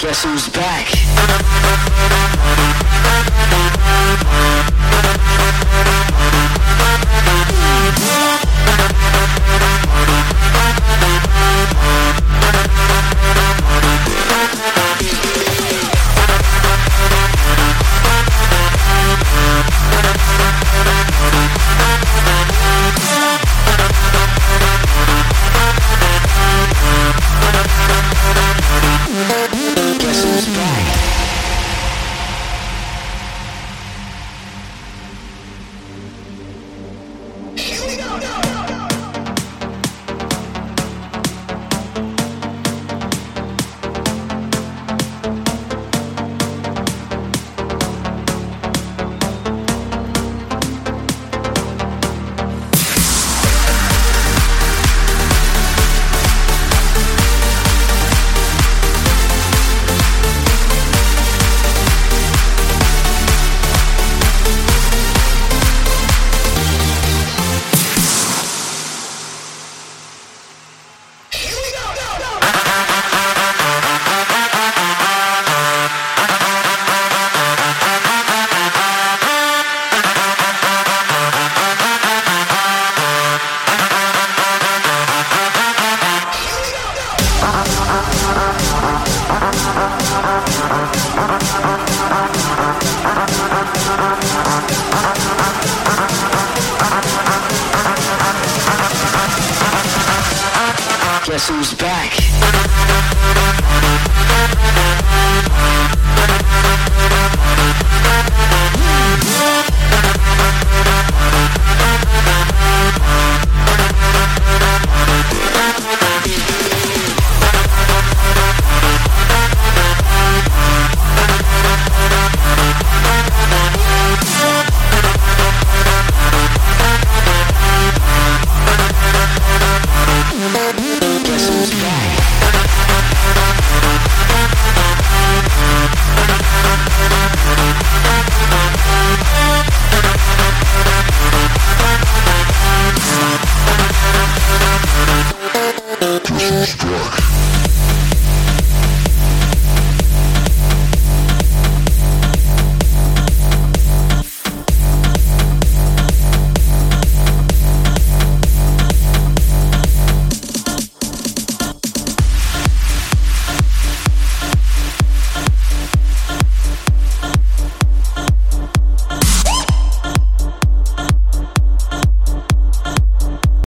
Guess who's back? Guess who's back?